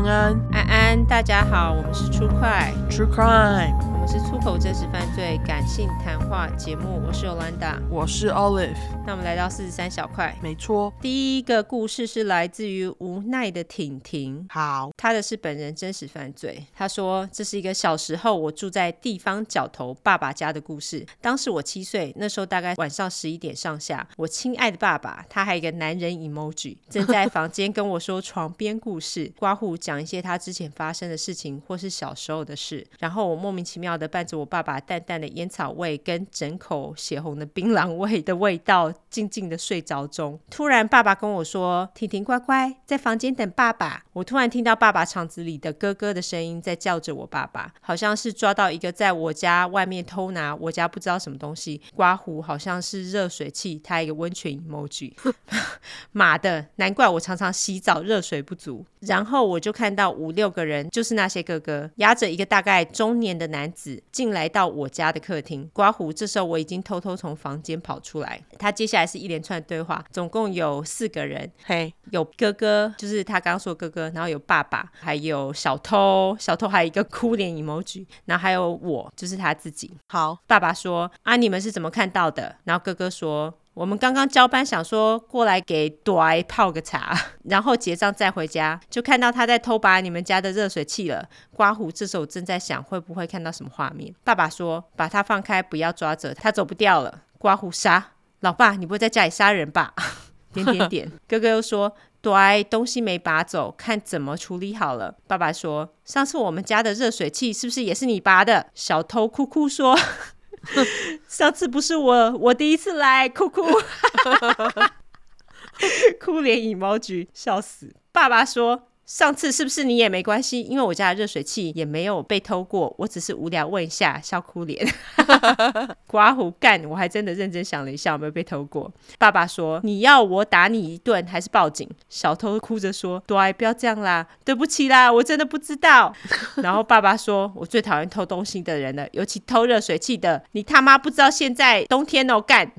安安，安安，大家好，我们是初快 True Crime。我是出口真实犯罪感性谈话节目，我是 Olanda，我是 Olive。那我们来到四十三小块，没错。第一个故事是来自于无奈的婷婷，好，他的是本人真实犯罪。他说这是一个小时候我住在地方角头爸爸家的故事。当时我七岁，那时候大概晚上十一点上下。我亲爱的爸爸，他还有一个男人 emoji，正在房间跟我说床边故事，刮胡讲一些他之前发生的事情或是小时候的事。然后我莫名其妙的伴着我爸爸淡淡的烟草味跟整口血红的槟榔味的味道，静静的睡着中。突然，爸爸跟我说：“婷婷乖乖，在房间等爸爸。”我突然听到爸爸肠子里的哥哥的声音在叫着我爸爸，好像是抓到一个在我家外面偷拿我家不知道什么东西。刮胡好像是热水器，他一个温泉 emoji。妈的，难怪我常常洗澡热水不足。然后我就看到五六个人，就是那些哥哥，押着一个大概中年的男子进来到我家的客厅。刮胡，这时候我已经偷偷从房间跑出来。他接下来是一连串对话，总共有四个人，嘿，有哥哥，就是他刚刚说哥哥哥，然后有爸爸，还有小偷，小偷还有一个哭脸 emoji，然后还有我，就是他自己。好，爸爸说啊，你们是怎么看到的？然后哥哥说。我们刚刚交班，想说过来给朵泡个茶，然后结账再回家，就看到他在偷拔你们家的热水器了。刮胡，这时候我正在想会不会看到什么画面。爸爸说：“把他放开，不要抓着他，走不掉了。”刮胡杀，老爸，你不会在家里杀人吧？点点点。哥哥又说：“朵东西没拔走，看怎么处理好了。”爸爸说：“上次我们家的热水器是不是也是你拔的？”小偷哭哭说。上次不是我，我第一次来，哭哭，哭脸 emoji，笑死。爸爸说。上次是不是你也没关系？因为我家的热水器也没有被偷过，我只是无聊问一下，笑哭脸。刮胡干，我还真的认真想了一下，有没有被偷过？爸爸说：“你要我打你一顿还是报警？”小偷哭着说：“对，不要这样啦，对不起啦，我真的不知道。” 然后爸爸说：“我最讨厌偷东西的人了，尤其偷热水器的。你他妈不知道现在冬天哦，干。”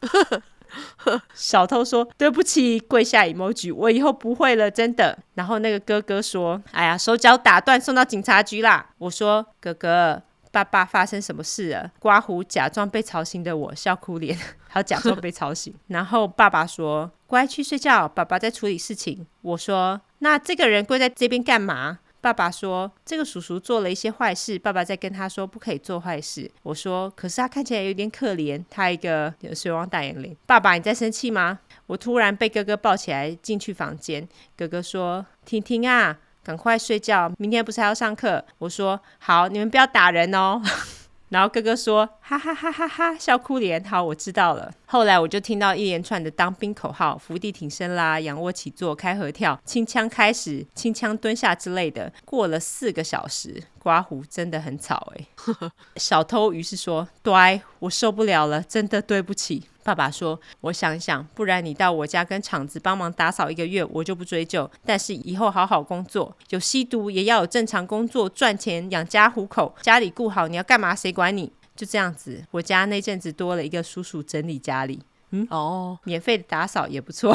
小偷说：“对不起，跪下 emoji，我以后不会了，真的。”然后那个哥哥说：“哎呀，手脚打断，送到警察局啦。”我说：“哥哥，爸爸发生什么事了？”刮胡假装被吵醒的我笑哭脸，还假装被吵醒。然后爸爸说：“乖，去睡觉，爸爸在处理事情。”我说：“那这个人跪在这边干嘛？”爸爸说：“这个叔叔做了一些坏事，爸爸在跟他说不可以做坏事。”我说：“可是他看起来有点可怜，他一个有水汪大眼睛。”爸爸，你在生气吗？我突然被哥哥抱起来进去房间。哥哥说：“婷婷啊，赶快睡觉，明天不是还要上课？”我说：“好，你们不要打人哦。”然后哥哥说：“哈哈哈哈哈，笑哭脸。”好，我知道了。后来我就听到一连串的当兵口号：伏地挺身啦，仰卧起坐，开合跳，轻枪开始，轻枪蹲下之类的。过了四个小时，刮胡真的很吵诶。小偷于是说：“对，我受不了了，真的对不起。”爸爸说：“我想想，不然你到我家跟厂子帮忙打扫一个月，我就不追究。但是以后好好工作，有吸毒也要有正常工作，赚钱养家糊口，家里顾好，你要干嘛谁管你？”就这样子，我家那阵子多了一个叔叔整理家里，嗯，哦，免费的打扫也不错，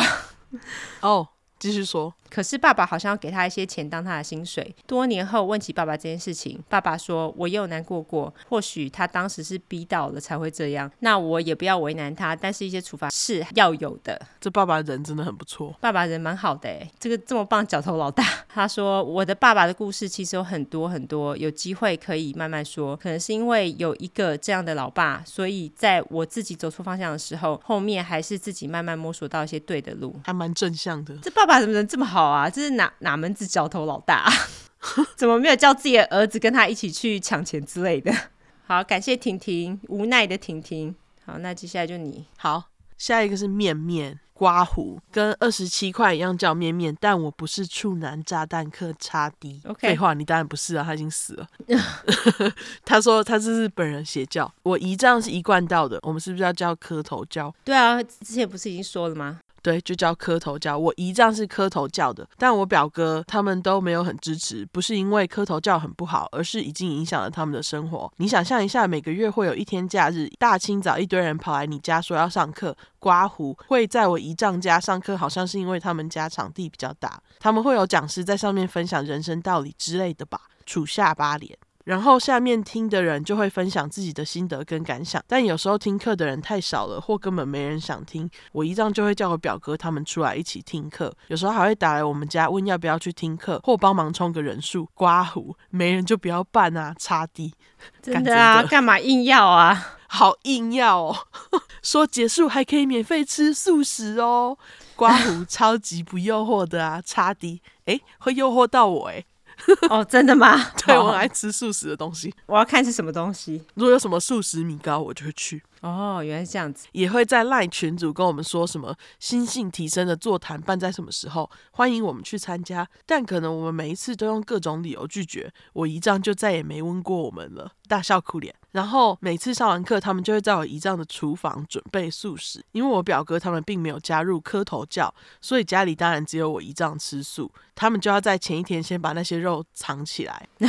哦，继续说。可是爸爸好像要给他一些钱当他的薪水。多年后问起爸爸这件事情，爸爸说：“我也有难过过，或许他当时是逼到了才会这样。那我也不要为难他，但是一些处罚是要有的。”这爸爸人真的很不错，爸爸人蛮好的哎，这个这么棒角头老大。他说：“我的爸爸的故事其实有很多很多，有机会可以慢慢说。可能是因为有一个这样的老爸，所以在我自己走错方向的时候，后面还是自己慢慢摸索到一些对的路，还蛮正向的。这爸爸怎么能这么好？”啊，这是哪哪门子角头老大啊？怎么没有叫自己的儿子跟他一起去抢钱之类的？好，感谢婷婷，无奈的婷婷。好，那接下来就你。好，下一个是面面刮胡，跟二十七块一样叫面面，但我不是处男炸弹客叉 D。OK，废话，你当然不是啊，他已经死了。他说他是日本人邪教，我姨丈是一贯道的，我们是不是要叫磕头教？对啊，之前不是已经说了吗？对，就叫磕头教。我姨丈是磕头教的，但我表哥他们都没有很支持，不是因为磕头教很不好，而是已经影响了他们的生活。你想象一下，每个月会有一天假日，大清早一堆人跑来你家说要上课，刮胡，会在我姨丈家上课，好像是因为他们家场地比较大，他们会有讲师在上面分享人生道理之类的吧，处下巴脸。然后下面听的人就会分享自己的心得跟感想，但有时候听课的人太少了，或根本没人想听，我姨丈就会叫我表哥他们出来一起听课，有时候还会打来我们家问要不要去听课，或帮忙充个人数。刮胡没人就不要办啊，差低。真的啊，干嘛硬要啊？好硬要哦，说结束还可以免费吃素食哦，刮胡超级不诱惑的啊，差低。诶，会诱惑到我诶。哦，真的吗？对，我爱吃素食的东西。我要看是什么东西。如果有什么素食米糕，我就会去。哦，原来是这样子。也会在 LINE 群组跟我们说什么心性提升的座谈办在什么时候，欢迎我们去参加。但可能我们每一次都用各种理由拒绝，我姨丈就再也没问过我们了，大笑哭脸。然后每次上完课，他们就会在我姨丈的厨房准备素食，因为我表哥他们并没有加入磕头教，所以家里当然只有我姨丈吃素。他们就要在前一天先把那些肉藏起来，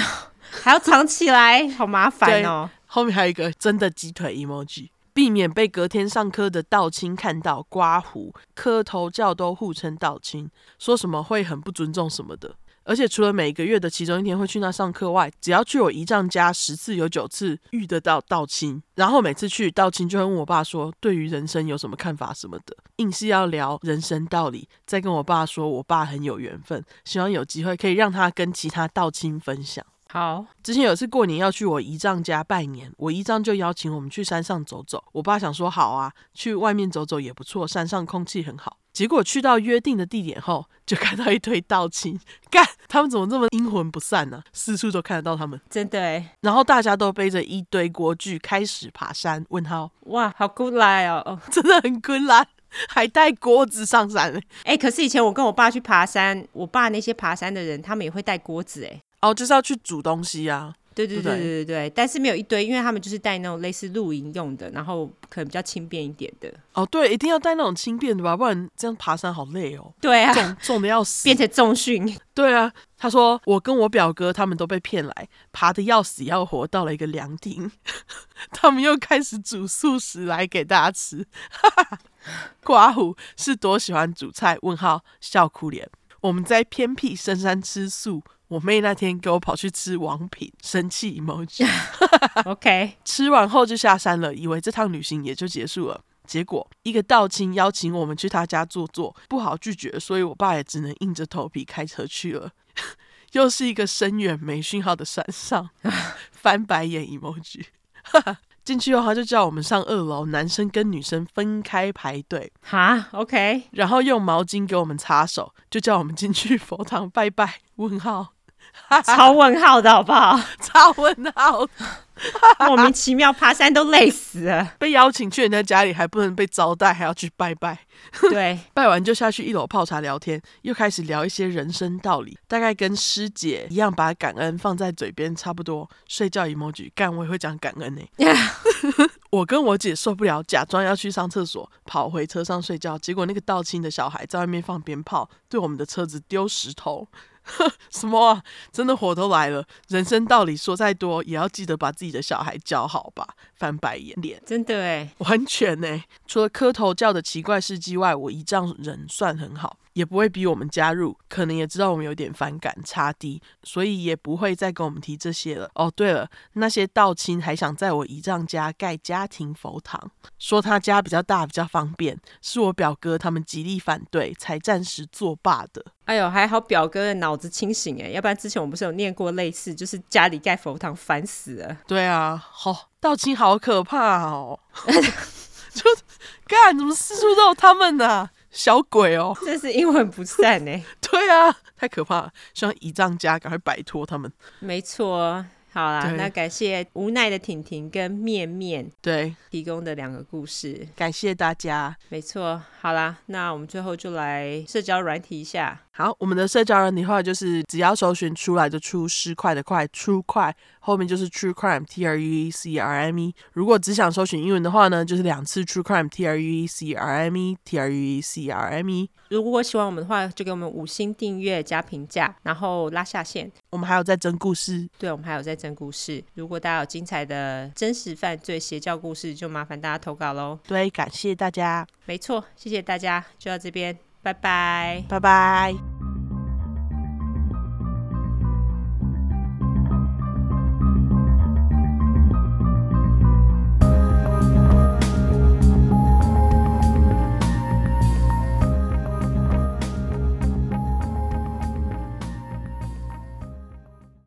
还要藏起来，好麻烦哦。后面还有一个真的鸡腿 emoji，避免被隔天上课的道清看到。刮胡磕头叫都互称道清，说什么会很不尊重什么的。而且除了每个月的其中一天会去那上课外，只要去我姨丈家十次有九次遇得到道清，然后每次去道清就会问我爸说，对于人生有什么看法什么的，硬是要聊人生道理，再跟我爸说我爸很有缘分，希望有机会可以让他跟其他道清分享。好，之前有一次过年要去我姨丈家拜年，我姨丈就邀请我们去山上走走。我爸想说好啊，去外面走走也不错，山上空气很好。结果去到约定的地点后，就看到一堆道亲，干，他们怎么这么阴魂不散呢、啊？四处都看得到他们，真的哎。然后大家都背着一堆锅具开始爬山。问号，哇，好古来哦，真的很古来，还带锅子上山哎。哎，可是以前我跟我爸去爬山，我爸那些爬山的人，他们也会带锅子哎。哦，就是要去煮东西啊！对对对对对对，但是没有一堆，因为他们就是带那种类似露营用的，然后可能比较轻便一点的。哦，对，一定要带那种轻便的吧，不然这样爬山好累哦。对啊，重重的要死，变成重训。对啊，他说我跟我表哥他们都被骗来，爬的要死要活，到了一个凉亭，他们又开始煮素食来给大家吃。刮胡是多喜欢煮菜？问号笑哭脸。我们在偏僻深山吃素。我妹那天给我跑去吃王品，生气 emoji。OK，吃完后就下山了，以为这趟旅行也就结束了。结果一个道亲邀请我们去他家坐坐，不好拒绝，所以我爸也只能硬着头皮开车去了。又是一个深远没讯号的山上，翻白眼 emoji。进去后，他就叫我们上二楼，男生跟女生分开排队。哈，OK。然后用毛巾给我们擦手，就叫我们进去佛堂拜拜。问号。超问号的好不好？超问号，莫名其妙爬山都累死了。被邀请去人家家里还不能被招待，还要去拜拜。对，拜完就下去一楼泡茶聊天，又开始聊一些人生道理，大概跟师姐一样，把感恩放在嘴边差不多。睡觉 emoji，干我也会讲感恩呢。我跟我姐受不了，假装要去上厕所，跑回车上睡觉。结果那个道亲的小孩在外面放鞭炮，对我们的车子丢石头。什么啊？真的火都来了！人生道理说再多，也要记得把自己的小孩教好吧。翻白眼脸，真的哎，完全哎。除了磕头叫的奇怪事迹外，我姨丈人算很好。也不会逼我们加入，可能也知道我们有点反感差低，所以也不会再跟我们提这些了。哦，对了，那些道亲还想在我姨丈家盖家庭佛堂，说他家比较大，比较方便，是我表哥他们极力反对，才暂时作罢的。哎呦，还好表哥的脑子清醒哎，要不然之前我们不是有念过类似，就是家里盖佛堂，烦死了。对啊，好、哦，道清好可怕哦，就干，怎么四处都有他们呢、啊？小鬼哦，这是阴魂不散呢。对啊，太可怕了，希望姨丈家赶快摆脱他们。没错，好啦，那感谢无奈的婷婷跟面面对提供的两个故事，感谢大家。没错，好啦，那我们最后就来社交软体一下。好，我们的社交软体话就是只要搜寻出来就出十块的块，True 块后面就是 True Crime，T R U E C R M E。如果只想搜寻英文的话呢，就是两次 True Crime，T R U E C R M E，T R U E C R M E。如果喜欢我们的话，就给我们五星订阅加评价，然后拉下线。我们还有在征故事，对，我们还有在征故事。如果大家有精彩的真实犯罪邪教故事，就麻烦大家投稿喽。对，感谢大家。没错，谢谢大家，就到这边，拜拜，拜拜。